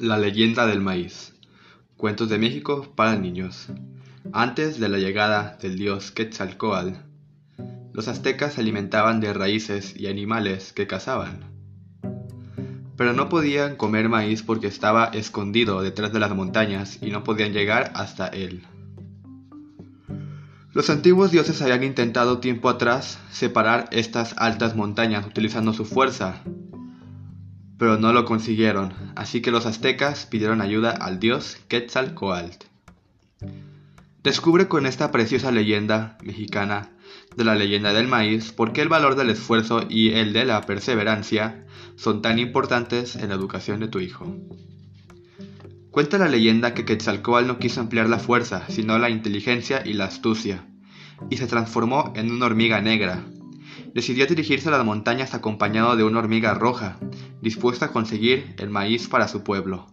La leyenda del maíz. Cuentos de México para niños. Antes de la llegada del dios Quetzalcoatl, los aztecas se alimentaban de raíces y animales que cazaban. Pero no podían comer maíz porque estaba escondido detrás de las montañas y no podían llegar hasta él. Los antiguos dioses habían intentado tiempo atrás separar estas altas montañas utilizando su fuerza, pero no lo consiguieron, así que los aztecas pidieron ayuda al dios Quetzalcoatl. Descubre con esta preciosa leyenda mexicana de la leyenda del maíz por qué el valor del esfuerzo y el de la perseverancia son tan importantes en la educación de tu hijo. Cuenta la leyenda que Quetzalcoatl no quiso emplear la fuerza, sino la inteligencia y la astucia, y se transformó en una hormiga negra, decidió dirigirse a las montañas acompañado de una hormiga roja, dispuesta a conseguir el maíz para su pueblo.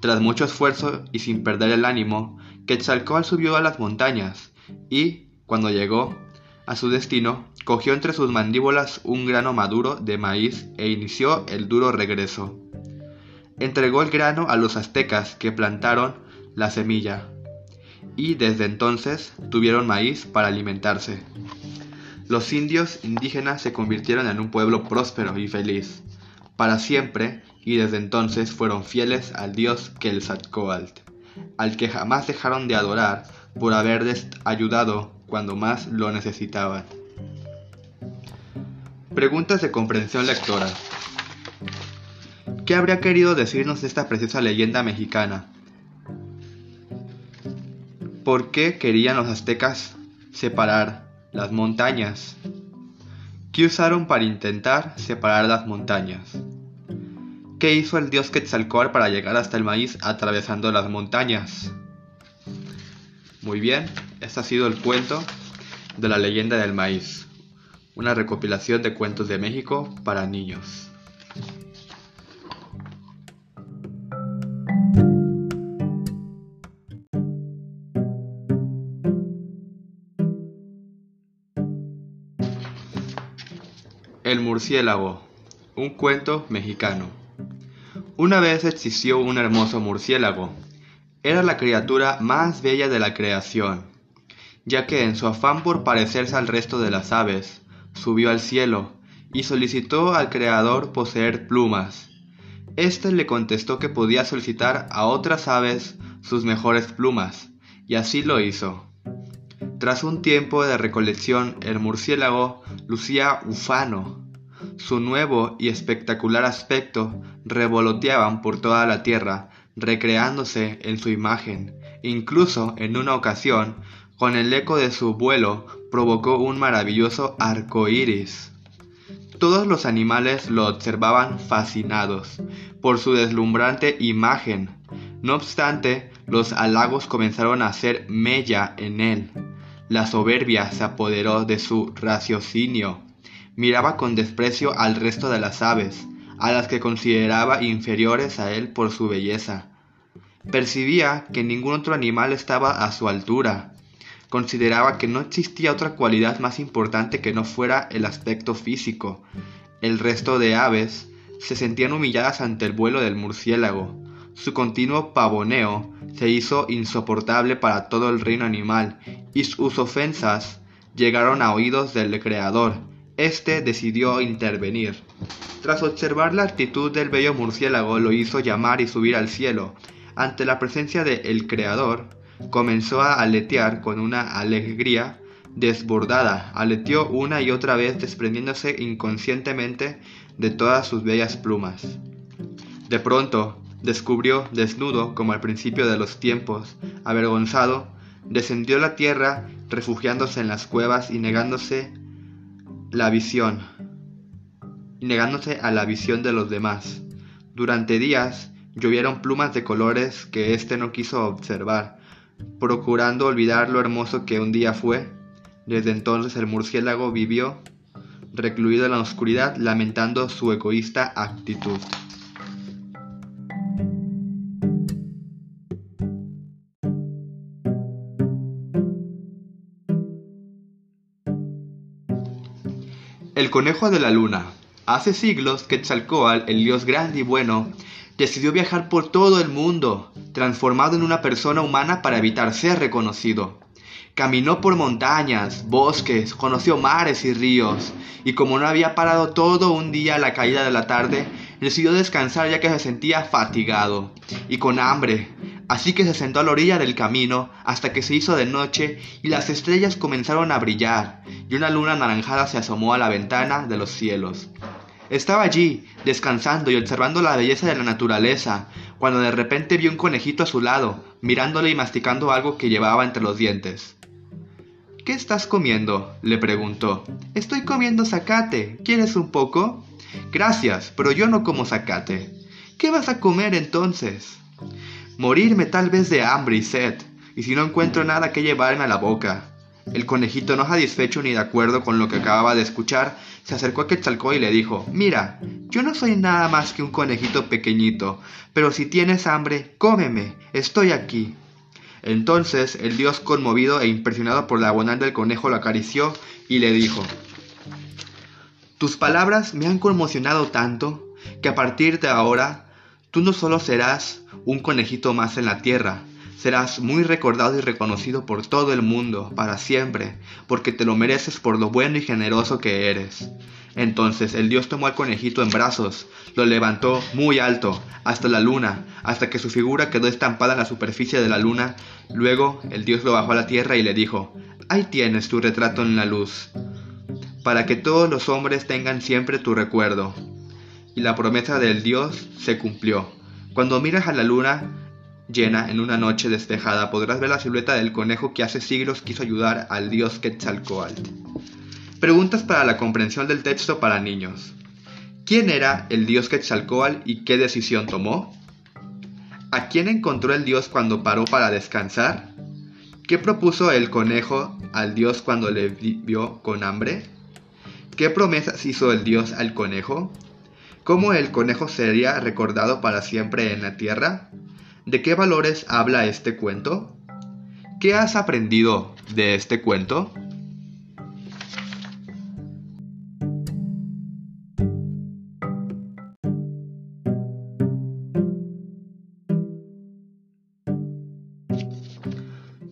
Tras mucho esfuerzo y sin perder el ánimo, Quetzalcóatl subió a las montañas y, cuando llegó a su destino, cogió entre sus mandíbulas un grano maduro de maíz e inició el duro regreso. Entregó el grano a los aztecas que plantaron la semilla y desde entonces tuvieron maíz para alimentarse. Los indios indígenas se convirtieron en un pueblo próspero y feliz, para siempre, y desde entonces fueron fieles al dios Quetzalcoatl, al que jamás dejaron de adorar por haberles ayudado cuando más lo necesitaban. Preguntas de comprensión lectora. ¿Qué habría querido decirnos esta preciosa leyenda mexicana? ¿Por qué querían los aztecas separar las montañas. ¿Qué usaron para intentar separar las montañas? ¿Qué hizo el dios Quetzalcóatl para llegar hasta el maíz atravesando las montañas? Muy bien, este ha sido el cuento de la leyenda del maíz, una recopilación de cuentos de México para niños. Murciélago. Un cuento mexicano. Una vez existió un hermoso murciélago. Era la criatura más bella de la creación, ya que en su afán por parecerse al resto de las aves, subió al cielo y solicitó al Creador poseer plumas. Este le contestó que podía solicitar a otras aves sus mejores plumas, y así lo hizo. Tras un tiempo de recolección, el murciélago lucía ufano. Su nuevo y espectacular aspecto revoloteaban por toda la tierra, recreándose en su imagen. Incluso en una ocasión, con el eco de su vuelo, provocó un maravilloso arco iris. Todos los animales lo observaban fascinados por su deslumbrante imagen. No obstante, los halagos comenzaron a hacer mella en él. La soberbia se apoderó de su raciocinio. Miraba con desprecio al resto de las aves, a las que consideraba inferiores a él por su belleza. Percibía que ningún otro animal estaba a su altura. Consideraba que no existía otra cualidad más importante que no fuera el aspecto físico. El resto de aves se sentían humilladas ante el vuelo del murciélago. Su continuo pavoneo se hizo insoportable para todo el reino animal y sus ofensas llegaron a oídos del Creador. Este decidió intervenir. Tras observar la actitud del bello murciélago, lo hizo llamar y subir al cielo. Ante la presencia de el Creador, comenzó a aletear con una alegría desbordada. Aleteó una y otra vez desprendiéndose inconscientemente de todas sus bellas plumas. De pronto, descubrió, desnudo como al principio de los tiempos, avergonzado, descendió a la tierra, refugiándose en las cuevas y negándose la visión, negándose a la visión de los demás. Durante días llovieron plumas de colores que éste no quiso observar, procurando olvidar lo hermoso que un día fue. Desde entonces el murciélago vivió recluido en la oscuridad, lamentando su egoísta actitud. El conejo de la luna. Hace siglos Quetzalcóatl, el dios grande y bueno, decidió viajar por todo el mundo, transformado en una persona humana para evitar ser reconocido. Caminó por montañas, bosques, conoció mares y ríos, y como no había parado todo un día a la caída de la tarde, decidió descansar ya que se sentía fatigado y con hambre. Así que se sentó a la orilla del camino hasta que se hizo de noche y las estrellas comenzaron a brillar y una luna anaranjada se asomó a la ventana de los cielos. Estaba allí, descansando y observando la belleza de la naturaleza, cuando de repente vio un conejito a su lado, mirándole y masticando algo que llevaba entre los dientes. ¿Qué estás comiendo? le preguntó. Estoy comiendo zacate. ¿Quieres un poco? Gracias, pero yo no como zacate. ¿Qué vas a comer entonces? Morirme tal vez de hambre y sed, y si no encuentro nada que llevarme a la boca. El conejito, no satisfecho ni de acuerdo con lo que acababa de escuchar, se acercó a Quetzalcóatl y le dijo, Mira, yo no soy nada más que un conejito pequeñito, pero si tienes hambre, cómeme, estoy aquí. Entonces el dios, conmovido e impresionado por la bondad del conejo, lo acarició y le dijo, Tus palabras me han conmocionado tanto que a partir de ahora tú no solo serás un conejito más en la tierra, serás muy recordado y reconocido por todo el mundo para siempre, porque te lo mereces por lo bueno y generoso que eres. Entonces el dios tomó al conejito en brazos, lo levantó muy alto, hasta la luna, hasta que su figura quedó estampada en la superficie de la luna. Luego el dios lo bajó a la tierra y le dijo, Ahí tienes tu retrato en la luz, para que todos los hombres tengan siempre tu recuerdo. Y la promesa del dios se cumplió. Cuando miras a la luna llena en una noche despejada, podrás ver la silueta del conejo que hace siglos quiso ayudar al dios Quetzalcoatl. Preguntas para la comprensión del texto para niños. ¿Quién era el dios Quetzalcoatl y qué decisión tomó? ¿A quién encontró el dios cuando paró para descansar? ¿Qué propuso el conejo al dios cuando le vio con hambre? ¿Qué promesas hizo el dios al conejo? ¿Cómo el conejo sería recordado para siempre en la tierra? ¿De qué valores habla este cuento? ¿Qué has aprendido de este cuento?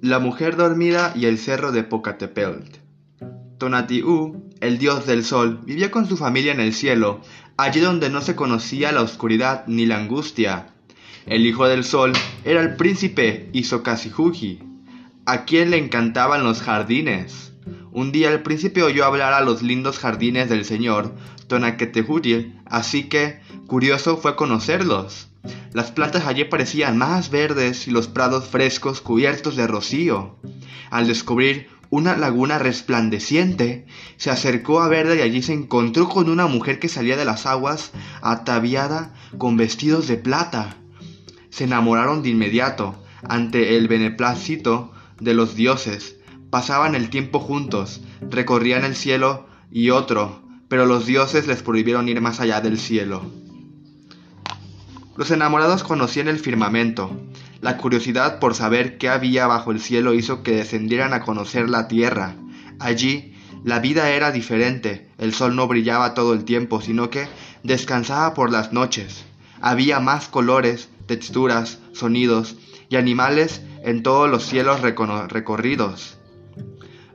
La mujer dormida y el cerro de Pocatepelt. Tonatiuh, el dios del sol, vivía con su familia en el cielo, allí donde no se conocía la oscuridad ni la angustia. El hijo del sol era el príncipe Isokasihuji, a quien le encantaban los jardines. Un día el príncipe oyó hablar a los lindos jardines del señor Tonaquetehuji, así que, curioso, fue conocerlos. Las plantas allí parecían más verdes y los prados frescos cubiertos de rocío. Al descubrir una laguna resplandeciente, se acercó a verla y allí se encontró con una mujer que salía de las aguas ataviada con vestidos de plata. Se enamoraron de inmediato ante el beneplácito de los dioses. Pasaban el tiempo juntos, recorrían el cielo y otro, pero los dioses les prohibieron ir más allá del cielo. Los enamorados conocían el firmamento. La curiosidad por saber qué había bajo el cielo hizo que descendieran a conocer la tierra. Allí la vida era diferente. El sol no brillaba todo el tiempo, sino que descansaba por las noches. Había más colores, texturas, sonidos y animales en todos los cielos recorridos.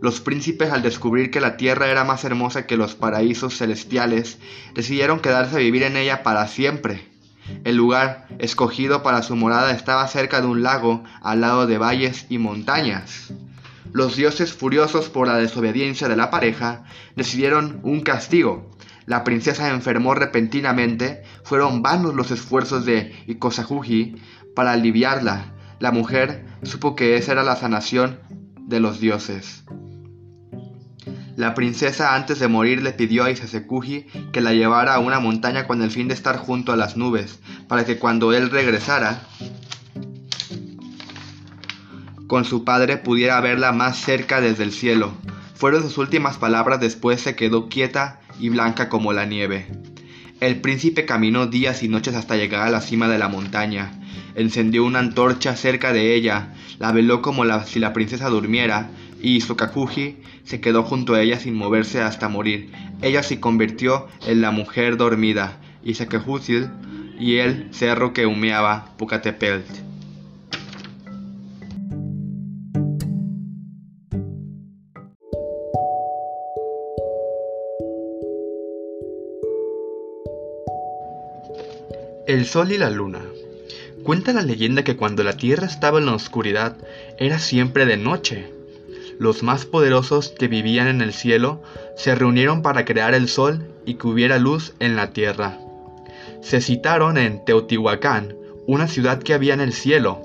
Los príncipes, al descubrir que la tierra era más hermosa que los paraísos celestiales, decidieron quedarse a vivir en ella para siempre. El lugar escogido para su morada estaba cerca de un lago al lado de valles y montañas. Los dioses furiosos por la desobediencia de la pareja decidieron un castigo. La princesa enfermó repentinamente, fueron vanos los esfuerzos de Ikosahuji para aliviarla. La mujer supo que esa era la sanación de los dioses. La princesa antes de morir le pidió a Isasekuji que la llevara a una montaña con el fin de estar junto a las nubes, para que cuando él regresara con su padre pudiera verla más cerca desde el cielo. Fueron sus últimas palabras, después se quedó quieta y blanca como la nieve. El príncipe caminó días y noches hasta llegar a la cima de la montaña. Encendió una antorcha cerca de ella, la veló como si la princesa durmiera, y Sokakuji se quedó junto a ella sin moverse hasta morir. Ella se convirtió en la mujer dormida y Sakakuji y el cerro que humeaba Pucatepelt. El Sol y la Luna. Cuenta la leyenda que cuando la Tierra estaba en la oscuridad era siempre de noche. Los más poderosos que vivían en el cielo se reunieron para crear el Sol y que hubiera luz en la Tierra. Se citaron en Teotihuacán, una ciudad que había en el cielo.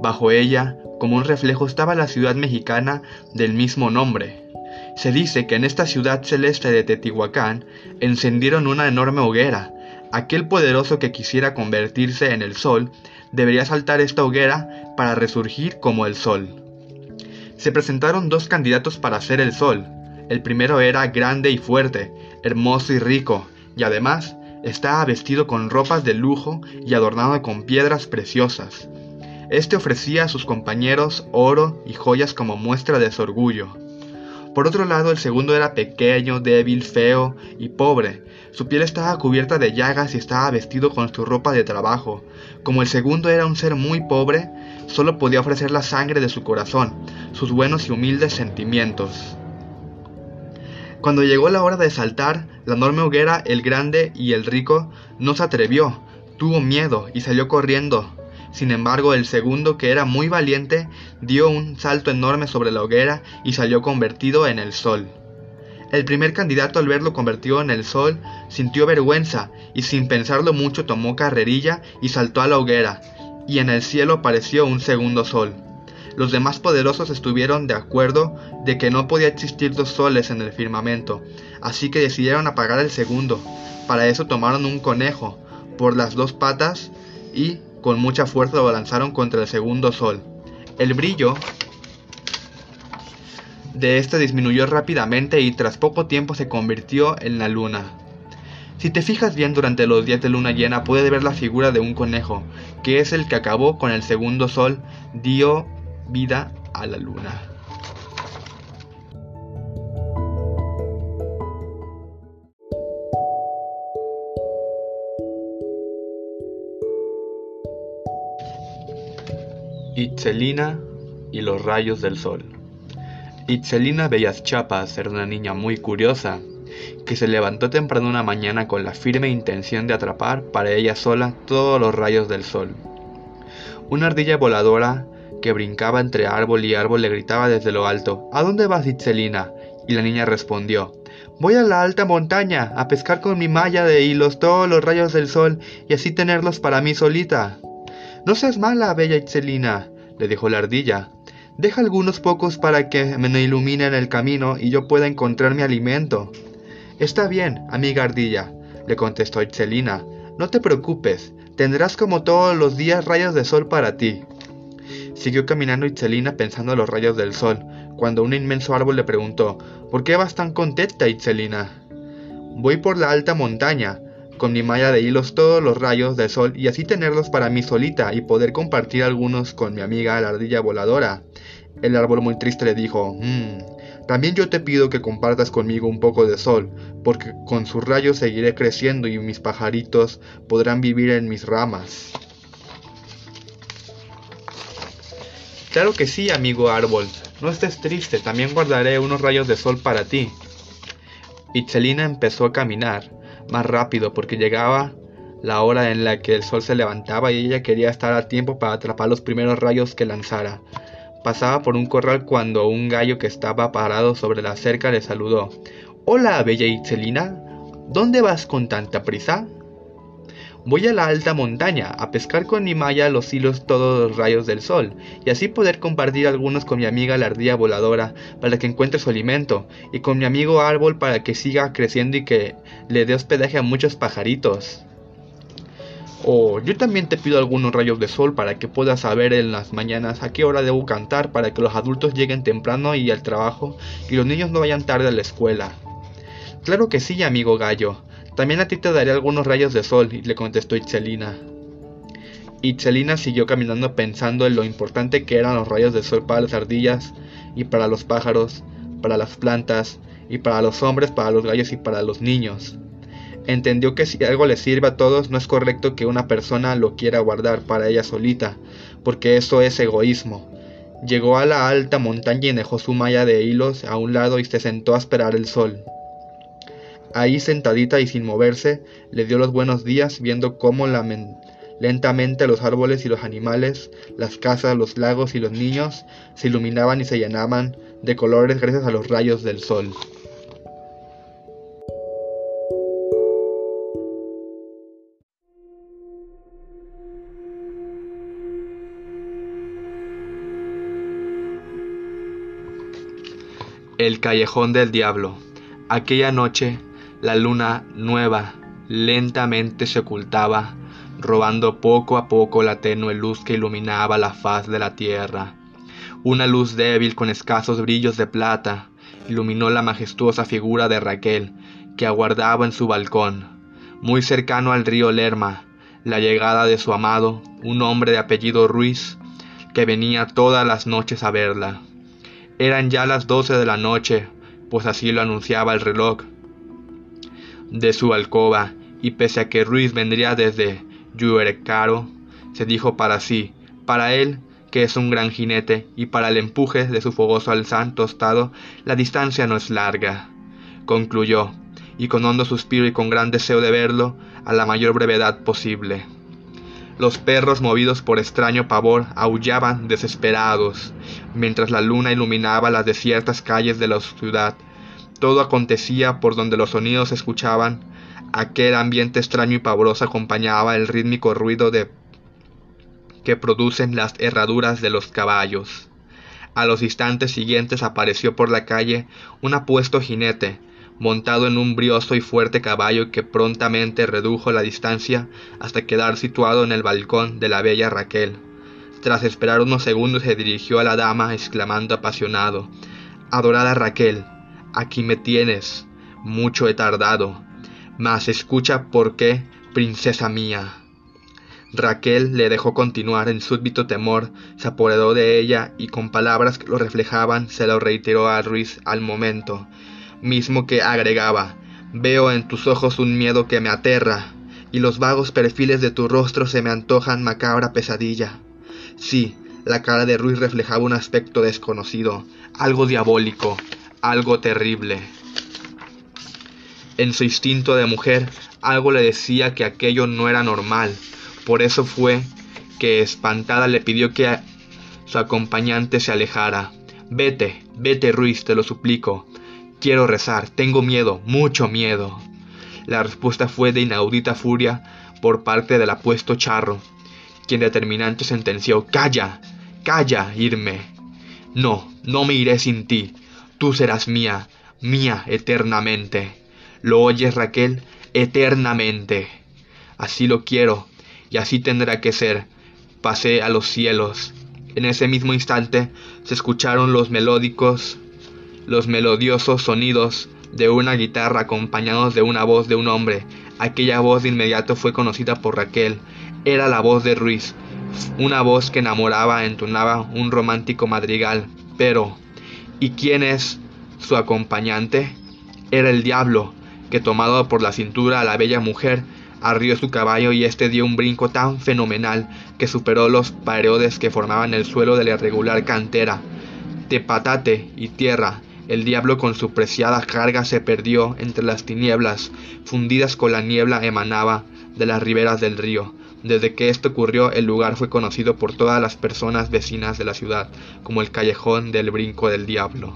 Bajo ella, como un reflejo, estaba la ciudad mexicana del mismo nombre. Se dice que en esta ciudad celeste de Teotihuacán encendieron una enorme hoguera, Aquel poderoso que quisiera convertirse en el sol debería saltar esta hoguera para resurgir como el sol. Se presentaron dos candidatos para ser el sol. El primero era grande y fuerte, hermoso y rico, y además estaba vestido con ropas de lujo y adornado con piedras preciosas. Este ofrecía a sus compañeros oro y joyas como muestra de su orgullo. Por otro lado, el segundo era pequeño, débil, feo y pobre, su piel estaba cubierta de llagas y estaba vestido con su ropa de trabajo. Como el segundo era un ser muy pobre, solo podía ofrecer la sangre de su corazón, sus buenos y humildes sentimientos. Cuando llegó la hora de saltar, la enorme hoguera, el grande y el rico no se atrevió, tuvo miedo y salió corriendo. Sin embargo, el segundo, que era muy valiente, dio un salto enorme sobre la hoguera y salió convertido en el sol. El primer candidato al verlo convertido en el sol sintió vergüenza y sin pensarlo mucho tomó carrerilla y saltó a la hoguera, y en el cielo apareció un segundo sol. Los demás poderosos estuvieron de acuerdo de que no podía existir dos soles en el firmamento, así que decidieron apagar el segundo. Para eso tomaron un conejo por las dos patas y con mucha fuerza lo lanzaron contra el segundo sol. El brillo de este disminuyó rápidamente y tras poco tiempo se convirtió en la luna. Si te fijas bien durante los días de luna llena puedes ver la figura de un conejo, que es el que acabó con el segundo sol, dio vida a la luna. Itzelina y los rayos del sol. Itzelina Bellas Chapas era una niña muy curiosa, que se levantó temprano una mañana con la firme intención de atrapar para ella sola todos los rayos del sol. Una ardilla voladora que brincaba entre árbol y árbol le gritaba desde lo alto ¿A dónde vas, Itzelina? Y la niña respondió Voy a la alta montaña a pescar con mi malla de hilos todos los rayos del sol y así tenerlos para mí solita. No seas mala, bella Itzelina, le dijo la ardilla. Deja algunos pocos para que me iluminen el camino y yo pueda encontrar mi alimento. Está bien, amiga ardilla, le contestó Itzelina. No te preocupes, tendrás como todos los días rayos de sol para ti. Siguió caminando Itzelina pensando en los rayos del sol, cuando un inmenso árbol le preguntó ¿Por qué vas tan contenta, Itzelina? Voy por la alta montaña, con mi malla de hilos todos los rayos del sol y así tenerlos para mí solita y poder compartir algunos con mi amiga la ardilla voladora. El árbol muy triste le dijo, mmm, también yo te pido que compartas conmigo un poco de sol, porque con sus rayos seguiré creciendo y mis pajaritos podrán vivir en mis ramas. Claro que sí, amigo árbol, no estés triste, también guardaré unos rayos de sol para ti. Itzelina empezó a caminar más rápido porque llegaba la hora en la que el sol se levantaba y ella quería estar a tiempo para atrapar los primeros rayos que lanzara. Pasaba por un corral cuando un gallo que estaba parado sobre la cerca le saludó. Hola, bella Itzelina. ¿Dónde vas con tanta prisa? Voy a la alta montaña a pescar con mi malla los hilos todos los rayos del sol y así poder compartir algunos con mi amiga la ardilla voladora para que encuentre su alimento y con mi amigo árbol para que siga creciendo y que le dé hospedaje a muchos pajaritos. O yo también te pido algunos rayos de sol para que puedas saber en las mañanas a qué hora debo cantar para que los adultos lleguen temprano y al trabajo y los niños no vayan tarde a la escuela. Claro que sí, amigo gallo. También a ti te daré algunos rayos de sol, le contestó Itzelina. Itzelina siguió caminando pensando en lo importante que eran los rayos de sol para las ardillas y para los pájaros, para las plantas y para los hombres, para los gallos y para los niños. Entendió que si algo le sirve a todos, no es correcto que una persona lo quiera guardar para ella solita, porque eso es egoísmo. Llegó a la alta montaña y dejó su malla de hilos a un lado y se sentó a esperar el sol. Ahí sentadita y sin moverse, le dio los buenos días viendo cómo lentamente los árboles y los animales, las casas, los lagos y los niños se iluminaban y se llenaban de colores gracias a los rayos del sol. El callejón del diablo. Aquella noche, la luna nueva lentamente se ocultaba, robando poco a poco la tenue luz que iluminaba la faz de la tierra. Una luz débil con escasos brillos de plata iluminó la majestuosa figura de Raquel, que aguardaba en su balcón, muy cercano al río Lerma, la llegada de su amado, un hombre de apellido Ruiz, que venía todas las noches a verla. Eran ya las doce de la noche, pues así lo anunciaba el reloj de su alcoba, y pese a que Ruiz vendría desde Yuerecaro, se dijo para sí, para él, que es un gran jinete, y para el empuje de su fogoso alzán tostado, la distancia no es larga. Concluyó, y con hondo suspiro y con gran deseo de verlo, a la mayor brevedad posible. Los perros, movidos por extraño pavor, aullaban desesperados, mientras la luna iluminaba las desiertas calles de la ciudad. Todo acontecía por donde los sonidos se escuchaban. Aquel ambiente extraño y pavoroso acompañaba el rítmico ruido de que producen las herraduras de los caballos. A los instantes siguientes apareció por la calle un apuesto jinete, montado en un brioso y fuerte caballo que prontamente redujo la distancia hasta quedar situado en el balcón de la bella Raquel. Tras esperar unos segundos se dirigió a la dama exclamando apasionado Adorada Raquel, aquí me tienes. Mucho he tardado. Mas escucha por qué, princesa mía. Raquel le dejó continuar en súbito temor, se apoderó de ella y con palabras que lo reflejaban se lo reiteró a Ruiz al momento mismo que agregaba Veo en tus ojos un miedo que me aterra, y los vagos perfiles de tu rostro se me antojan macabra pesadilla. Sí, la cara de Ruiz reflejaba un aspecto desconocido, algo diabólico, algo terrible. En su instinto de mujer, algo le decía que aquello no era normal. Por eso fue que, espantada, le pidió que su acompañante se alejara. Vete, vete, Ruiz, te lo suplico. Quiero rezar, tengo miedo, mucho miedo. La respuesta fue de inaudita furia por parte del apuesto charro, quien determinante sentenció Calla, calla, irme. No, no me iré sin ti. Tú serás mía, mía eternamente. ¿Lo oyes, Raquel? Eternamente. Así lo quiero, y así tendrá que ser. Pasé a los cielos. En ese mismo instante se escucharon los melódicos los melodiosos sonidos de una guitarra acompañados de una voz de un hombre. Aquella voz de inmediato fue conocida por Raquel. Era la voz de Ruiz, una voz que enamoraba, entonaba un romántico madrigal. Pero, ¿y quién es su acompañante? Era el diablo, que tomado por la cintura a la bella mujer, arrió su caballo y éste dio un brinco tan fenomenal que superó los paredes que formaban el suelo de la irregular cantera. De patate y tierra el diablo con su preciada carga se perdió entre las tinieblas, fundidas con la niebla emanaba de las riberas del río. Desde que esto ocurrió, el lugar fue conocido por todas las personas vecinas de la ciudad como el callejón del brinco del diablo.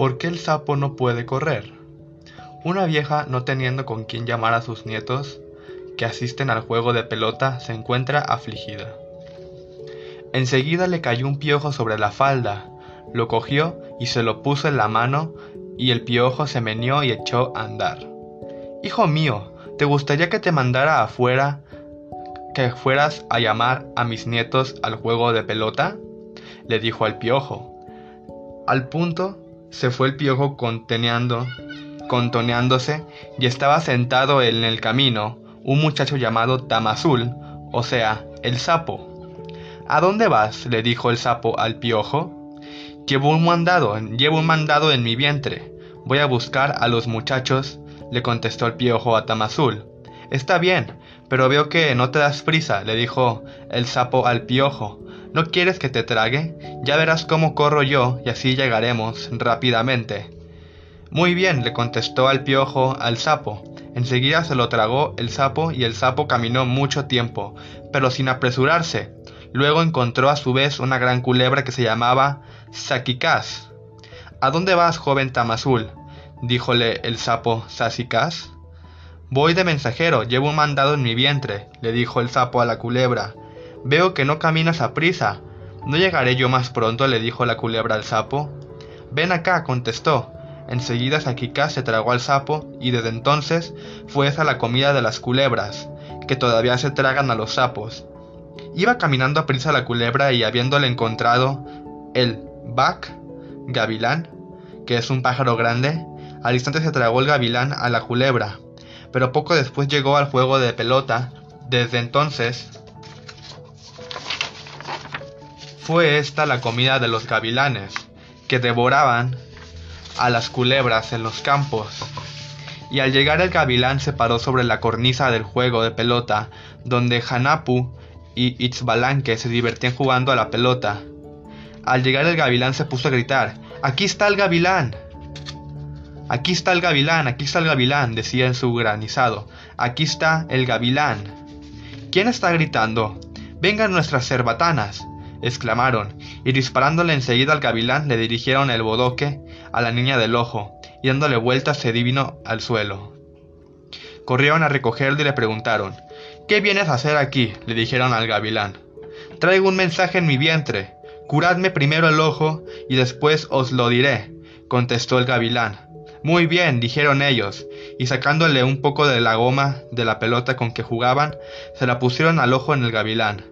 ¿Por qué el sapo no puede correr? Una vieja, no teniendo con quién llamar a sus nietos, que asisten al juego de pelota, se encuentra afligida. Enseguida le cayó un piojo sobre la falda, lo cogió y se lo puso en la mano, y el piojo se meneó y echó a andar. Hijo mío, ¿te gustaría que te mandara afuera, que fueras a llamar a mis nietos al juego de pelota? le dijo al piojo. Al punto se fue el piojo contoneando, contoneándose y estaba sentado en el camino, un muchacho llamado Tamazul, o sea, el sapo. ¿A dónde vas? le dijo el sapo al piojo. Llevo un mandado, llevo un mandado en mi vientre. Voy a buscar a los muchachos, le contestó el piojo a Tamazul. Está bien, pero veo que no te das prisa, le dijo el sapo al piojo. ¿No quieres que te trague? Ya verás cómo corro yo y así llegaremos rápidamente. Muy bien, le contestó al piojo al sapo. Enseguida se lo tragó el sapo y el sapo caminó mucho tiempo, pero sin apresurarse. Luego encontró a su vez una gran culebra que se llamaba Sakikaz. ¿A dónde vas, joven Tamazul? díjole el sapo Sasikaz. Voy de mensajero, llevo un mandado en mi vientre, le dijo el sapo a la culebra. Veo que no caminas a prisa. ¿No llegaré yo más pronto? le dijo la culebra al sapo. Ven acá, contestó. Enseguida Sakikaz se tragó al sapo y desde entonces fue esa la comida de las culebras, que todavía se tragan a los sapos. Iba caminando a prisa la culebra y habiéndole encontrado el Bak, gavilán, que es un pájaro grande, al instante se tragó el gavilán a la culebra, pero poco después llegó al juego de pelota. Desde entonces fue esta la comida de los gavilanes, que devoraban a las culebras en los campos. Y al llegar el gavilán se paró sobre la cornisa del juego de pelota, donde Hanapu y Itzbalanque se divertían jugando a la pelota. Al llegar el gavilán se puso a gritar, ¡Aquí está el gavilán! Aquí está el gavilán, aquí está el gavilán, decía en su granizado. Aquí está el gavilán. ¿Quién está gritando? Vengan nuestras cerbatanas, exclamaron, y disparándole enseguida al gavilán le dirigieron el bodoque a la niña del ojo, y dándole vueltas se divino al suelo. Corrieron a recogerlo y le preguntaron, ¿Qué vienes a hacer aquí? le dijeron al gavilán. Traigo un mensaje en mi vientre. Curadme primero el ojo y después os lo diré, contestó el gavilán. Muy bien, dijeron ellos, y sacándole un poco de la goma de la pelota con que jugaban, se la pusieron al ojo en el gavilán.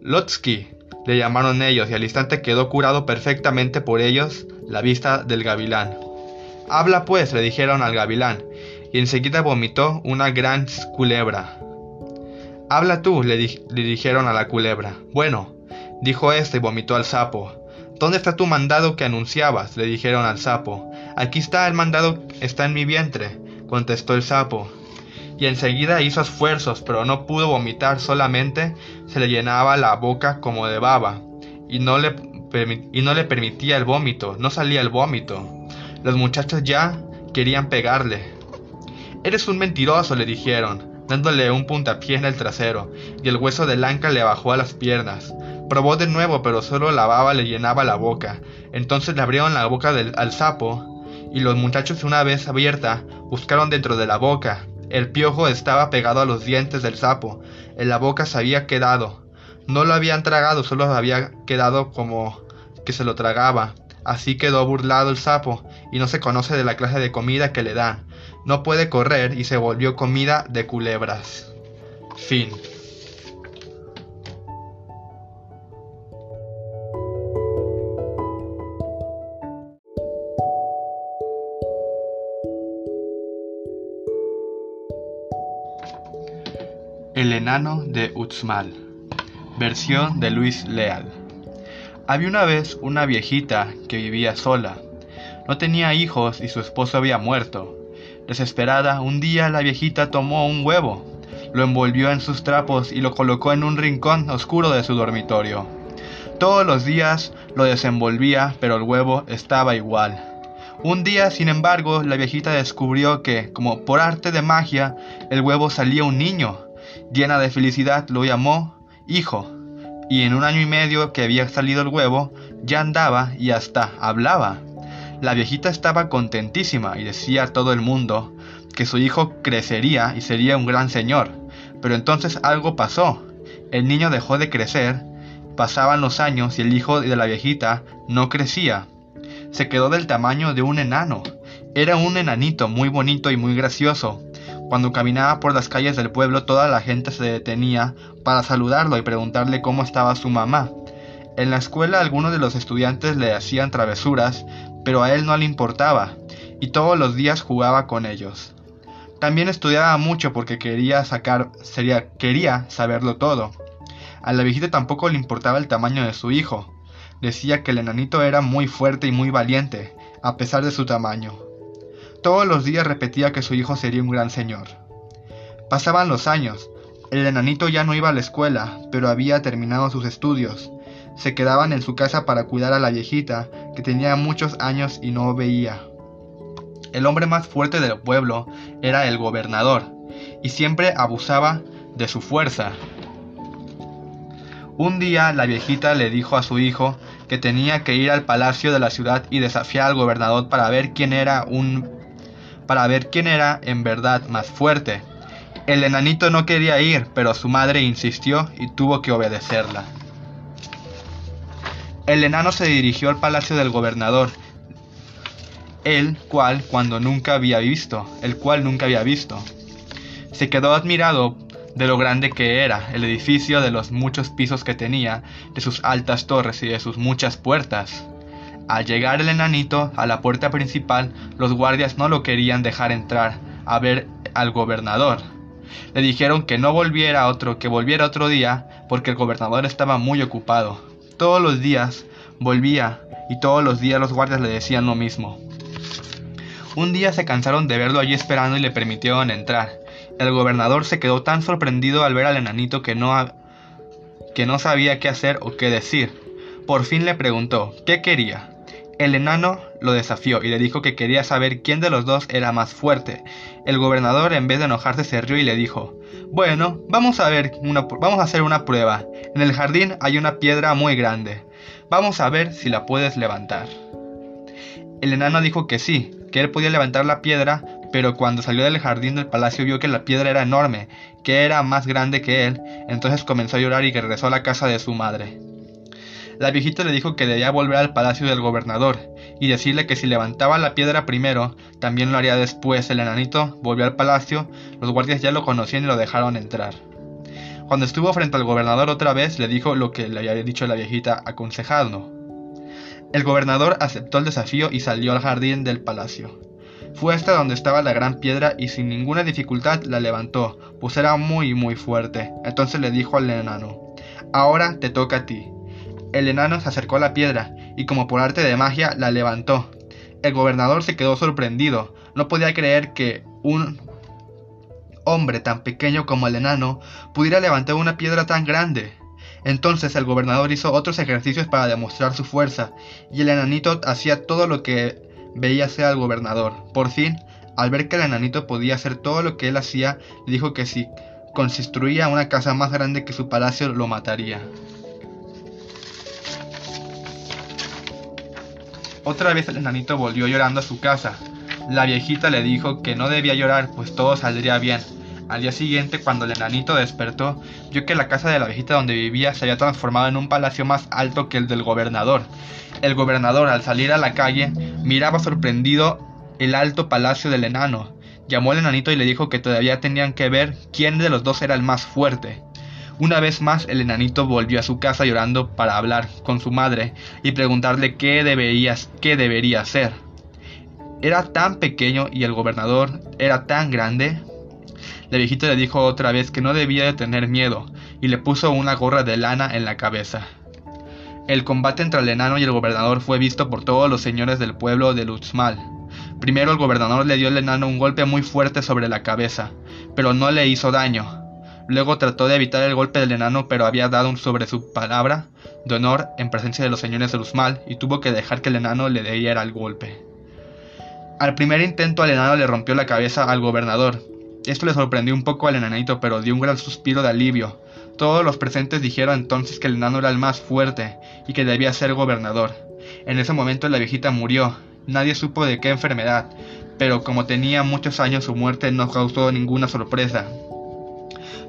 Lotsky, le llamaron ellos, y al instante quedó curado perfectamente por ellos la vista del gavilán. Habla pues, le dijeron al gavilán, y enseguida vomitó una gran culebra. Habla tú, le, dijeron a la culebra. Bueno, dijo éste y vomitó al sapo. ¿Dónde está tu mandado que anunciabas? le dijeron al sapo. Aquí está el mandado, está en mi vientre, contestó el sapo. Y enseguida hizo esfuerzos, pero no pudo vomitar, solamente se le llenaba la boca como de baba, y no le, y no le permitía el vómito, no salía el vómito. Los muchachos ya querían pegarle. Eres un mentiroso, le dijeron dándole un puntapié en el trasero, y el hueso del anca le bajó a las piernas. Probó de nuevo, pero solo la baba le llenaba la boca. Entonces le abrieron la boca del, al sapo, y los muchachos una vez abierta buscaron dentro de la boca. El piojo estaba pegado a los dientes del sapo, en la boca se había quedado. No lo habían tragado, solo había quedado como que se lo tragaba. Así quedó burlado el sapo, y no se conoce de la clase de comida que le dan no puede correr y se volvió comida de culebras. Fin. Enano de Uxmal. Versión de Luis Leal. Había una vez una viejita que vivía sola. No tenía hijos y su esposo había muerto. Desesperada, un día la viejita tomó un huevo, lo envolvió en sus trapos y lo colocó en un rincón oscuro de su dormitorio. Todos los días lo desenvolvía, pero el huevo estaba igual. Un día, sin embargo, la viejita descubrió que, como por arte de magia, el huevo salía un niño. Llena de felicidad lo llamó hijo, y en un año y medio que había salido el huevo, ya andaba y hasta hablaba. La viejita estaba contentísima y decía a todo el mundo que su hijo crecería y sería un gran señor. Pero entonces algo pasó. El niño dejó de crecer, pasaban los años y el hijo de la viejita no crecía. Se quedó del tamaño de un enano. Era un enanito muy bonito y muy gracioso. Cuando caminaba por las calles del pueblo toda la gente se detenía para saludarlo y preguntarle cómo estaba su mamá. En la escuela algunos de los estudiantes le hacían travesuras, pero a él no le importaba, y todos los días jugaba con ellos. También estudiaba mucho porque quería sacar, sería, quería saberlo todo. A la viejita tampoco le importaba el tamaño de su hijo. Decía que el enanito era muy fuerte y muy valiente, a pesar de su tamaño. Todos los días repetía que su hijo sería un gran señor. Pasaban los años. El enanito ya no iba a la escuela, pero había terminado sus estudios. Se quedaban en su casa para cuidar a la viejita, que tenía muchos años y no veía. El hombre más fuerte del pueblo era el gobernador, y siempre abusaba de su fuerza. Un día la viejita le dijo a su hijo que tenía que ir al palacio de la ciudad y desafiar al gobernador para ver quién era un para ver quién era en verdad más fuerte. El enanito no quería ir, pero su madre insistió y tuvo que obedecerla. El enano se dirigió al palacio del gobernador, el cual cuando nunca había visto, el cual nunca había visto. Se quedó admirado de lo grande que era el edificio, de los muchos pisos que tenía, de sus altas torres y de sus muchas puertas. Al llegar el enanito a la puerta principal, los guardias no lo querían dejar entrar a ver al gobernador. Le dijeron que no volviera otro, que volviera otro día, porque el gobernador estaba muy ocupado. Todos los días volvía y todos los días los guardias le decían lo mismo. Un día se cansaron de verlo allí esperando y le permitieron entrar. El gobernador se quedó tan sorprendido al ver al enanito que no, que no sabía qué hacer o qué decir. Por fin le preguntó qué quería. El enano lo desafió y le dijo que quería saber quién de los dos era más fuerte. El gobernador en vez de enojarse se rió y le dijo, bueno, vamos a ver vamos a hacer una prueba. En el jardín hay una piedra muy grande. Vamos a ver si la puedes levantar. El enano dijo que sí, que él podía levantar la piedra, pero cuando salió del jardín del palacio vio que la piedra era enorme, que era más grande que él, entonces comenzó a llorar y regresó a la casa de su madre. La viejita le dijo que debía volver al palacio del gobernador y decirle que si levantaba la piedra primero, también lo haría después. El enanito volvió al palacio, los guardias ya lo conocían y lo dejaron entrar. Cuando estuvo frente al gobernador otra vez, le dijo lo que le había dicho la viejita aconsejando. El gobernador aceptó el desafío y salió al jardín del palacio. Fue hasta donde estaba la gran piedra y sin ninguna dificultad la levantó, pues era muy muy fuerte. Entonces le dijo al enano, Ahora te toca a ti. El enano se acercó a la piedra y como por arte de magia la levantó. El gobernador se quedó sorprendido, no podía creer que un hombre tan pequeño como el enano pudiera levantar una piedra tan grande. Entonces el gobernador hizo otros ejercicios para demostrar su fuerza, y el enanito hacía todo lo que veía hacer al gobernador. Por fin, al ver que el enanito podía hacer todo lo que él hacía, dijo que si construía una casa más grande que su palacio lo mataría. Otra vez el enanito volvió llorando a su casa. La viejita le dijo que no debía llorar, pues todo saldría bien. Al día siguiente, cuando el enanito despertó, vio que la casa de la viejita donde vivía se había transformado en un palacio más alto que el del gobernador. El gobernador, al salir a la calle, miraba sorprendido el alto palacio del enano. Llamó al enanito y le dijo que todavía tenían que ver quién de los dos era el más fuerte. Una vez más el enanito volvió a su casa llorando para hablar con su madre y preguntarle qué debería, qué debería hacer. Era tan pequeño y el gobernador era tan grande. La viejita le dijo otra vez que no debía de tener miedo y le puso una gorra de lana en la cabeza. El combate entre el enano y el gobernador fue visto por todos los señores del pueblo de Lutzmal. Primero el gobernador le dio al enano un golpe muy fuerte sobre la cabeza, pero no le hizo daño. Luego trató de evitar el golpe del enano, pero había dado sobre su palabra de honor en presencia de los señores de Luzmal y tuvo que dejar que el enano le diera el golpe. Al primer intento, el enano le rompió la cabeza al gobernador. Esto le sorprendió un poco al enanito, pero dio un gran suspiro de alivio. Todos los presentes dijeron entonces que el enano era el más fuerte y que debía ser gobernador. En ese momento la viejita murió. Nadie supo de qué enfermedad, pero como tenía muchos años su muerte no causó ninguna sorpresa.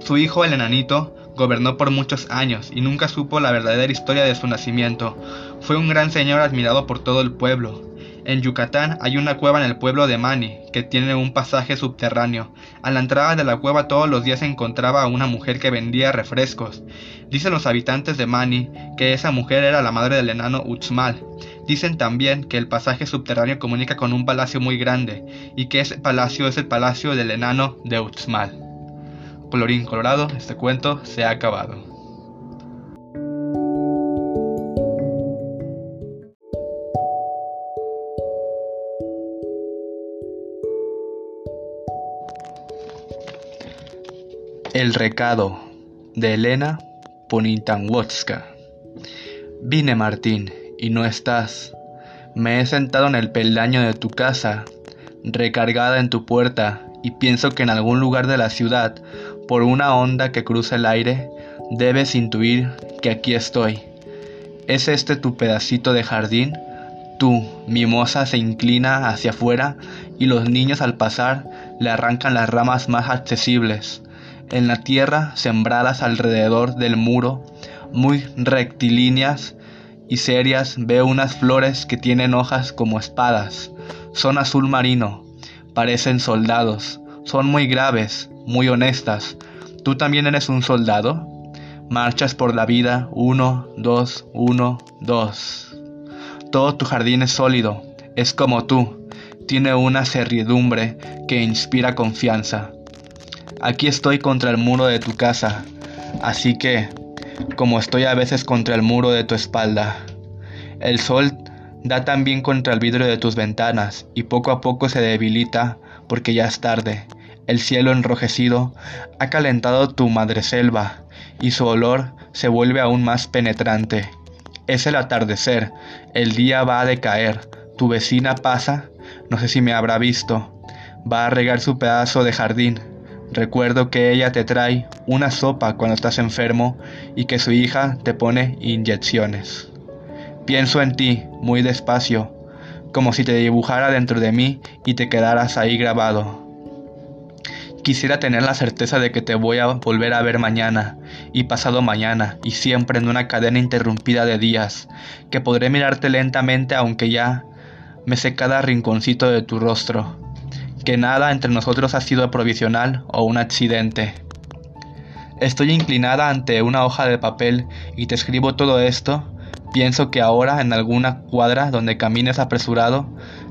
Su hijo, el enanito, gobernó por muchos años y nunca supo la verdadera historia de su nacimiento. Fue un gran señor admirado por todo el pueblo. En Yucatán hay una cueva en el pueblo de Mani, que tiene un pasaje subterráneo. A la entrada de la cueva todos los días se encontraba a una mujer que vendía refrescos. Dicen los habitantes de Mani que esa mujer era la madre del enano Uxmal. Dicen también que el pasaje subterráneo comunica con un palacio muy grande, y que ese palacio es el palacio del enano de Uxmal. Colorín colorado, este cuento se ha acabado. El recado de Elena Ponitanwotska. Vine, Martín, y no estás. Me he sentado en el peldaño de tu casa, recargada en tu puerta, y pienso que en algún lugar de la ciudad, por una onda que cruza el aire, debes intuir que aquí estoy. ¿Es este tu pedacito de jardín? Tu mimosa se inclina hacia afuera y los niños al pasar le arrancan las ramas más accesibles en la tierra sembradas alrededor del muro, muy rectilíneas y serias, veo unas flores que tienen hojas como espadas. Son azul marino, parecen soldados, son muy graves, muy honestas. ¿Tú también eres un soldado? Marchas por la vida, uno, dos, uno, dos. Todo tu jardín es sólido, es como tú, tiene una servidumbre que inspira confianza. Aquí estoy contra el muro de tu casa, así que, como estoy a veces contra el muro de tu espalda, el sol da también contra el vidrio de tus ventanas y poco a poco se debilita porque ya es tarde. El cielo enrojecido ha calentado tu madreselva y su olor se vuelve aún más penetrante. Es el atardecer, el día va a decaer, tu vecina pasa, no sé si me habrá visto, va a regar su pedazo de jardín, Recuerdo que ella te trae una sopa cuando estás enfermo y que su hija te pone inyecciones. Pienso en ti muy despacio, como si te dibujara dentro de mí y te quedaras ahí grabado. Quisiera tener la certeza de que te voy a volver a ver mañana y pasado mañana y siempre en una cadena interrumpida de días, que podré mirarte lentamente aunque ya me sé cada rinconcito de tu rostro que nada entre nosotros ha sido provisional o un accidente. Estoy inclinada ante una hoja de papel y te escribo todo esto. Pienso que ahora en alguna cuadra donde camines apresurado,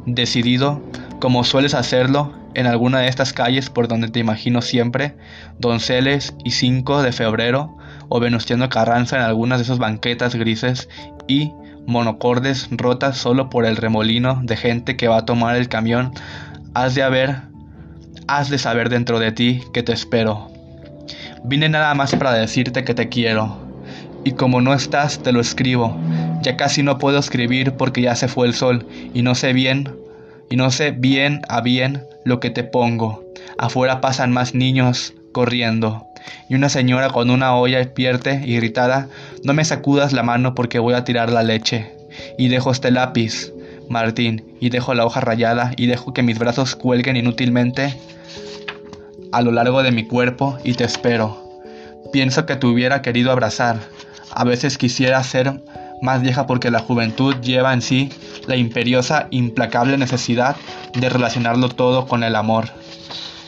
decidido, como sueles hacerlo, en alguna de estas calles por donde te imagino siempre, Donceles y 5 de febrero, o Venustiano Carranza en algunas de esas banquetas grises y monocordes rotas solo por el remolino de gente que va a tomar el camión has de haber, has de saber dentro de ti que te espero. Vine nada más para decirte que te quiero. Y como no estás, te lo escribo. Ya casi no puedo escribir porque ya se fue el sol y no sé bien, y no sé bien a bien lo que te pongo. Afuera pasan más niños corriendo. Y una señora con una olla pierde irritada, no me sacudas la mano porque voy a tirar la leche. Y dejo este lápiz, Martín, y dejo la hoja rayada y dejo que mis brazos cuelguen inútilmente a lo largo de mi cuerpo y te espero. Pienso que te hubiera querido abrazar. A veces quisiera ser más vieja porque la juventud lleva en sí la imperiosa, implacable necesidad de relacionarlo todo con el amor.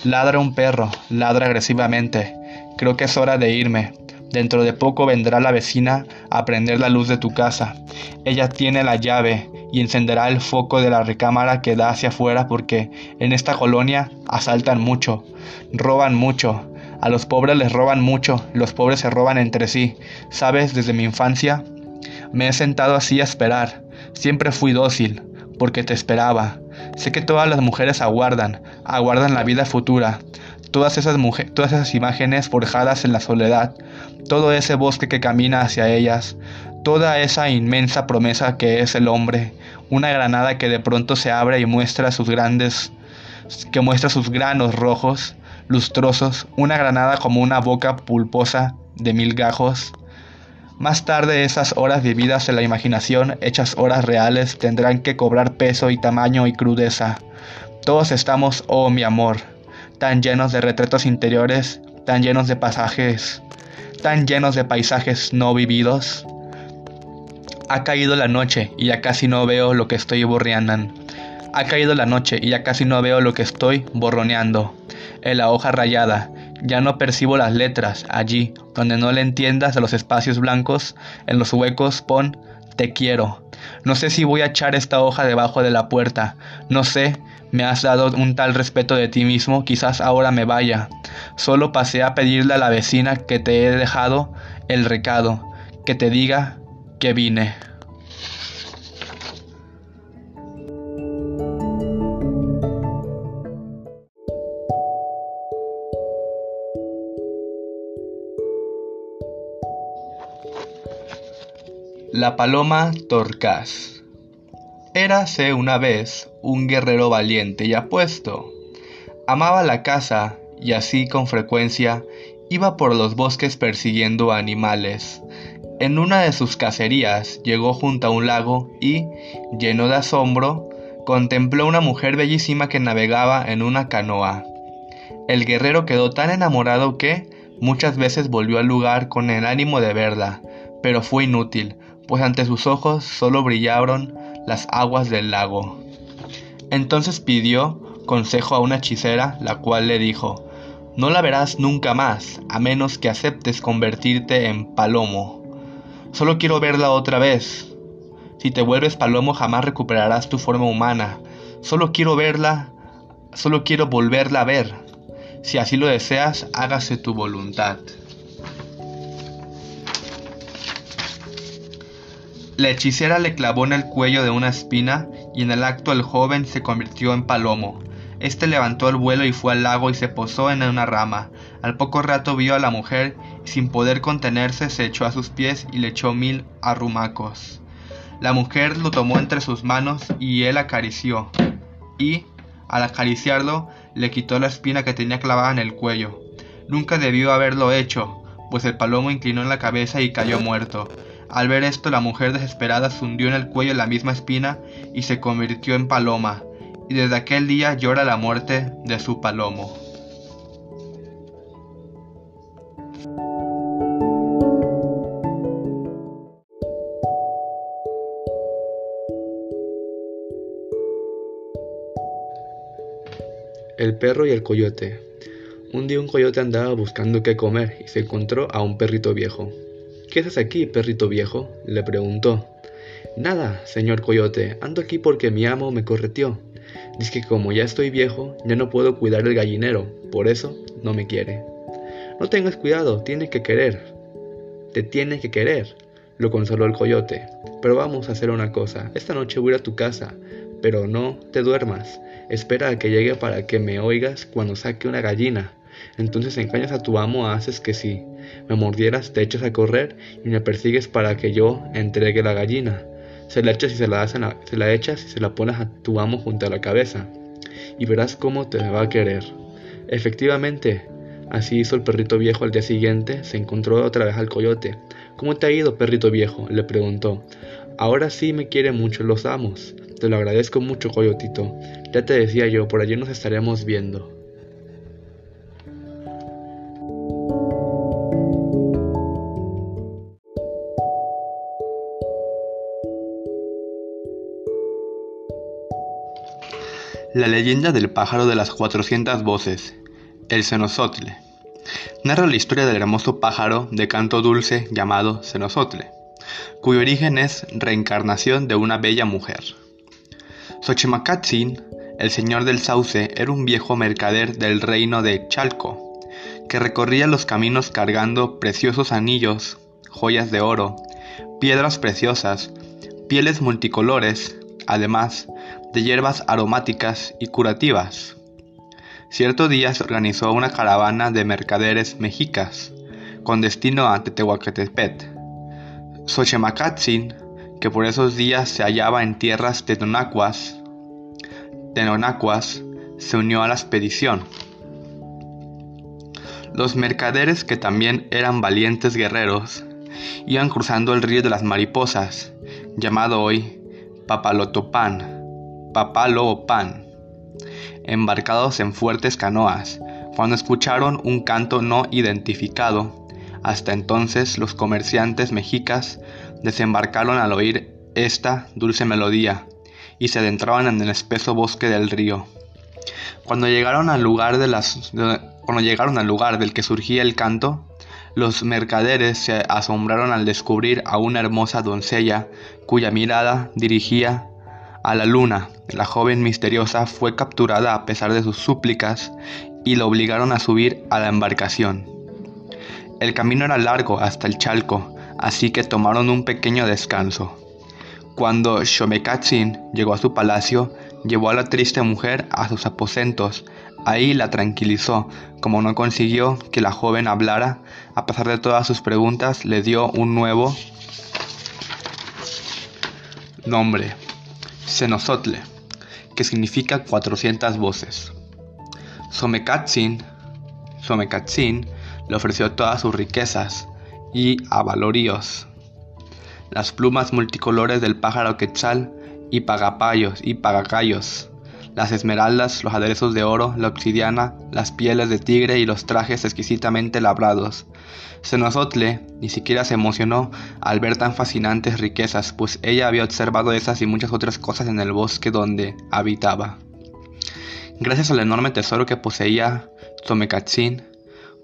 Ladra un perro, ladra agresivamente. Creo que es hora de irme. Dentro de poco vendrá la vecina a prender la luz de tu casa. Ella tiene la llave y encenderá el foco de la recámara que da hacia afuera porque en esta colonia asaltan mucho, roban mucho, a los pobres les roban mucho, los pobres se roban entre sí. ¿Sabes? Desde mi infancia me he sentado así a esperar. Siempre fui dócil, porque te esperaba. Sé que todas las mujeres aguardan, aguardan la vida futura. Todas esas, todas esas imágenes forjadas en la soledad, todo ese bosque que camina hacia ellas, toda esa inmensa promesa que es el hombre, una granada que de pronto se abre y muestra sus grandes, que muestra sus granos rojos, lustrosos, una granada como una boca pulposa de mil gajos. Más tarde esas horas vividas en la imaginación, hechas horas reales, tendrán que cobrar peso y tamaño y crudeza. Todos estamos, oh mi amor, tan llenos de retratos interiores, tan llenos de pasajes, tan llenos de paisajes no vividos. Ha caído la noche y ya casi no veo lo que estoy borreando. Ha caído la noche y ya casi no veo lo que estoy borroneando. En la hoja rayada, ya no percibo las letras. Allí, donde no le entiendas a los espacios blancos, en los huecos pon te quiero. No sé si voy a echar esta hoja debajo de la puerta. No sé, me has dado un tal respeto de ti mismo, quizás ahora me vaya. Solo pasé a pedirle a la vecina que te he dejado el recado, que te diga que vine. La paloma torcaz. Érase una vez un guerrero valiente y apuesto. Amaba la caza y así con frecuencia iba por los bosques persiguiendo animales. En una de sus cacerías llegó junto a un lago y, lleno de asombro, contempló una mujer bellísima que navegaba en una canoa. El guerrero quedó tan enamorado que muchas veces volvió al lugar con el ánimo de verla, pero fue inútil, pues ante sus ojos solo brillaron las aguas del lago. Entonces pidió consejo a una hechicera, la cual le dijo, No la verás nunca más, a menos que aceptes convertirte en palomo. Solo quiero verla otra vez. Si te vuelves palomo jamás recuperarás tu forma humana. Solo quiero verla, solo quiero volverla a ver. Si así lo deseas, hágase tu voluntad. La hechicera le clavó en el cuello de una espina y en el acto el joven se convirtió en palomo. Este levantó el vuelo y fue al lago y se posó en una rama. Al poco rato vio a la mujer y sin poder contenerse se echó a sus pies y le echó mil arrumacos. La mujer lo tomó entre sus manos y él acarició. Y, al acariciarlo, le quitó la espina que tenía clavada en el cuello. Nunca debió haberlo hecho, pues el palomo inclinó la cabeza y cayó muerto. Al ver esto, la mujer desesperada se hundió en el cuello la misma espina y se convirtió en paloma, y desde aquel día llora la muerte de su palomo. El perro y el coyote. Un día un coyote andaba buscando qué comer y se encontró a un perrito viejo. ¿Qué haces aquí, perrito viejo? le preguntó. Nada, señor coyote, ando aquí porque mi amo me correteó. Dice que como ya estoy viejo, ya no puedo cuidar el gallinero, por eso no me quiere. No tengas cuidado, tienes que querer. Te tiene que querer, lo consoló el coyote. Pero vamos a hacer una cosa, esta noche voy a tu casa, pero no te duermas. Espera a que llegue para que me oigas cuando saque una gallina. Entonces engañas a tu amo, haces que si me mordieras, te echas a correr y me persigues para que yo entregue la gallina. Se la echas y se la, das se la echas y se la pones a tu amo junto a la cabeza. Y verás cómo te va a querer. Efectivamente, así hizo el perrito viejo al día siguiente, se encontró otra vez al coyote. ¿Cómo te ha ido, perrito viejo? le preguntó. Ahora sí me quiere mucho los amos. Te lo agradezco mucho, coyotito. Ya te decía yo, por allí nos estaremos viendo. La leyenda del pájaro de las 400 voces, el Cenozotle, narra la historia del hermoso pájaro de canto dulce llamado Cenozotle, cuyo origen es reencarnación de una bella mujer. Xochimacatzin, el señor del sauce, era un viejo mercader del reino de Chalco, que recorría los caminos cargando preciosos anillos, joyas de oro, piedras preciosas, pieles multicolores, además de hierbas aromáticas y curativas. Cierto día se organizó una caravana de mercaderes mexicas con destino a Tetehuacatepet. Xochemacatzin, que por esos días se hallaba en tierras tenonacuas, tenonacuas se unió a la expedición. Los mercaderes, que también eran valientes guerreros, iban cruzando el río de las mariposas, llamado hoy Papalotopan Papalopan, embarcados en fuertes canoas, cuando escucharon un canto no identificado. Hasta entonces los comerciantes mexicas desembarcaron al oír esta dulce melodía y se adentraban en el espeso bosque del río. Cuando llegaron al lugar, de las, cuando llegaron al lugar del que surgía el canto, los mercaderes se asombraron al descubrir a una hermosa doncella cuya mirada dirigía a la luna. La joven misteriosa fue capturada a pesar de sus súplicas y la obligaron a subir a la embarcación. El camino era largo hasta el Chalco, así que tomaron un pequeño descanso. Cuando Shomekatsin llegó a su palacio, llevó a la triste mujer a sus aposentos. Ahí la tranquilizó. Como no consiguió que la joven hablara, a pesar de todas sus preguntas, le dio un nuevo nombre, Senosotle, que significa 400 voces. Somekatsin, Somekatsin le ofreció todas sus riquezas y avaloríos, las plumas multicolores del pájaro quetzal y pagapayos y pagacayos, las esmeraldas, los aderezos de oro, la obsidiana, las pieles de tigre y los trajes exquisitamente labrados. Senozotle ni siquiera se emocionó al ver tan fascinantes riquezas, pues ella había observado esas y muchas otras cosas en el bosque donde habitaba. Gracias al enorme tesoro que poseía Tomekatsin,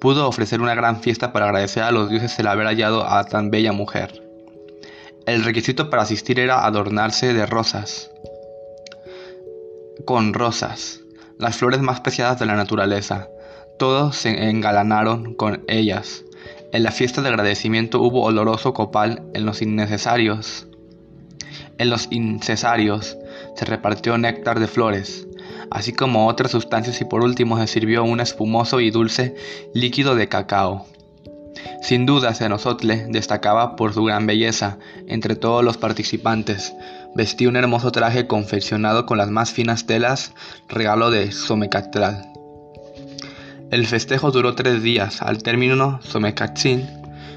pudo ofrecer una gran fiesta para agradecer a los dioses el haber hallado a tan bella mujer. El requisito para asistir era adornarse de rosas, con rosas, las flores más preciadas de la naturaleza. Todos se engalanaron con ellas. En la fiesta de agradecimiento hubo oloroso copal en los innecesarios. En los incesarios se repartió néctar de flores, así como otras sustancias y por último se sirvió un espumoso y dulce líquido de cacao. Sin duda, Cenozotle destacaba por su gran belleza entre todos los participantes. Vestía un hermoso traje confeccionado con las más finas telas, regalo de Somecatral. El festejo duró tres días. Al término, Somecatzin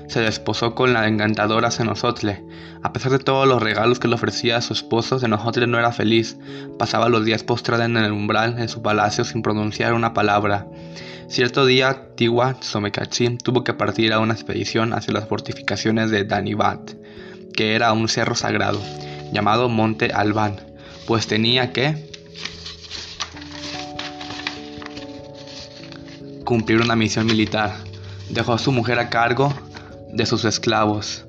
se desposó con la encantadora Cenozotle. A pesar de todos los regalos que le ofrecía a su esposo, Cenozotle no era feliz. Pasaba los días postrada en el umbral de su palacio sin pronunciar una palabra. Cierto día, Tiwa Somekachim tuvo que partir a una expedición hacia las fortificaciones de Danibat, que era un cerro sagrado, llamado Monte Albán, pues tenía que cumplir una misión militar. Dejó a su mujer a cargo de sus esclavos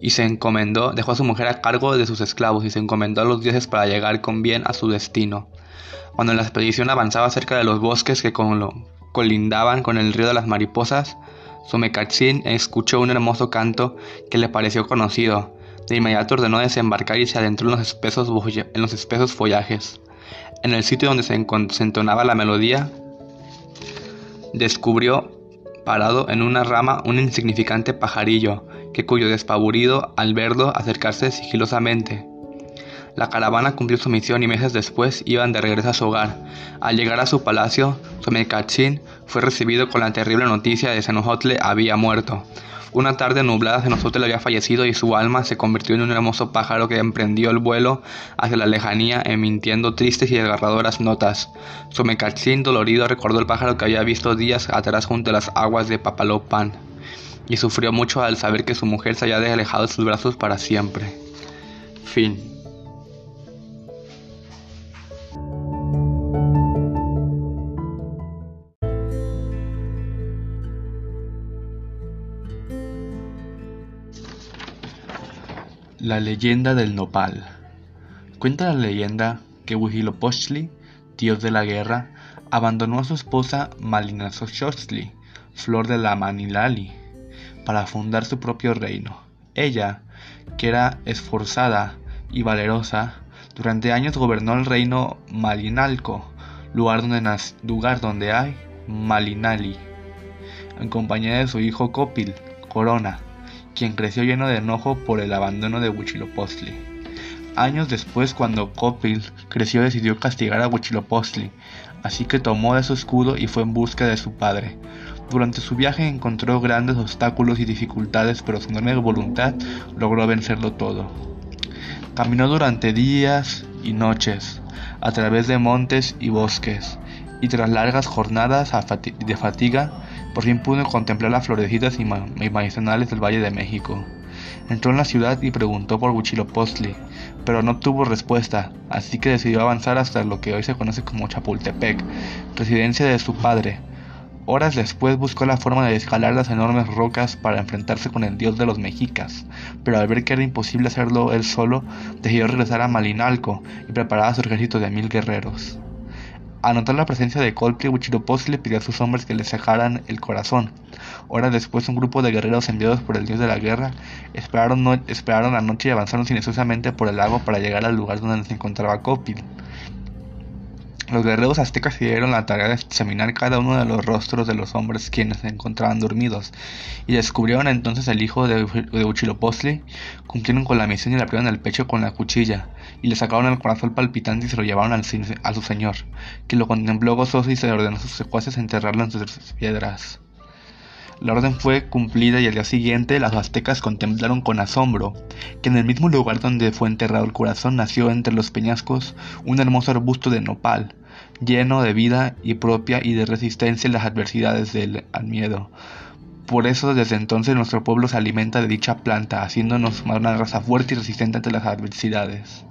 y se encomendó, dejó a su mujer a cargo de sus esclavos y se encomendó a los dioses para llegar con bien a su destino. Cuando la expedición avanzaba cerca de los bosques que colindaban con el río de las mariposas, Somekatsin escuchó un hermoso canto que le pareció conocido. De inmediato ordenó desembarcar y se adentró en los espesos, en los espesos follajes. En el sitio donde se, entonaba la melodía, descubrió parado en una rama un insignificante pajarillo, que cuyo despavorido al verlo acercarse sigilosamente la caravana cumplió su misión y meses después iban de regreso a su hogar. Al llegar a su palacio, Somekachin fue recibido con la terrible noticia de que Senojotle había muerto. Una tarde nublada Senojotle había fallecido y su alma se convirtió en un hermoso pájaro que emprendió el vuelo hacia la lejanía emitiendo tristes y desgarradoras notas. Somekachin dolorido recordó el pájaro que había visto días atrás junto a las aguas de Papalopan y sufrió mucho al saber que su mujer se había alejado de sus brazos para siempre. Fin. La leyenda del nopal. Cuenta la leyenda que Huitzilopochtli, dios de la guerra, abandonó a su esposa Malinaxochtli, flor de la Manilali, para fundar su propio reino. Ella, que era esforzada y valerosa, durante años gobernó el reino Malinalco, lugar donde, lugar donde hay Malinali, en compañía de su hijo Copil, Corona, creció lleno de enojo por el abandono de Huitzilopochtli. Años después, cuando Copil creció, decidió castigar a Huitzilopochtli, así que tomó de su escudo y fue en busca de su padre. Durante su viaje encontró grandes obstáculos y dificultades, pero su enorme voluntad logró vencerlo todo. Caminó durante días y noches, a través de montes y bosques, y tras largas jornadas de fatiga, por fin pude contemplar las florecitas y, medicinales del Valle de México. Entró en la ciudad y preguntó por Huitzilopochtli, pero no obtuvo respuesta, así que decidió avanzar hasta lo que hoy se conoce como Chapultepec, residencia de su padre. Horas después buscó la forma de escalar las enormes rocas para enfrentarse con el dios de los mexicas, pero al ver que era imposible hacerlo él solo, decidió regresar a Malinalco y preparar su ejército de mil guerreros. Al notar la presencia de Colpli, Huitzilopochtli le pidió a sus hombres que le sacaran el corazón. Horas después, un grupo de guerreros enviados por el dios de la guerra esperaron, esperaron la noche y avanzaron silenciosamente por el lago para llegar al lugar donde se encontraba Copil. Los guerreros aztecas se dieron la tarea de examinar cada uno de los rostros de los hombres quienes se encontraban dormidos, y descubrieron entonces el hijo de, de cumplieron con la misión y le abrieron el pecho con la cuchilla, y le sacaron el corazón palpitante y se lo llevaron al, a su señor, que lo contempló gozoso y se ordenó a sus secuaces enterrarlo en sus piedras. La orden fue cumplida y al día siguiente los aztecas contemplaron con asombro que en el mismo lugar donde fue enterrado el corazón nació entre los peñascos un hermoso arbusto de nopal, lleno de vida y propia y de resistencia a las adversidades del miedo. Por eso desde entonces nuestro pueblo se alimenta de dicha planta, haciéndonos una raza fuerte y resistente ante las adversidades.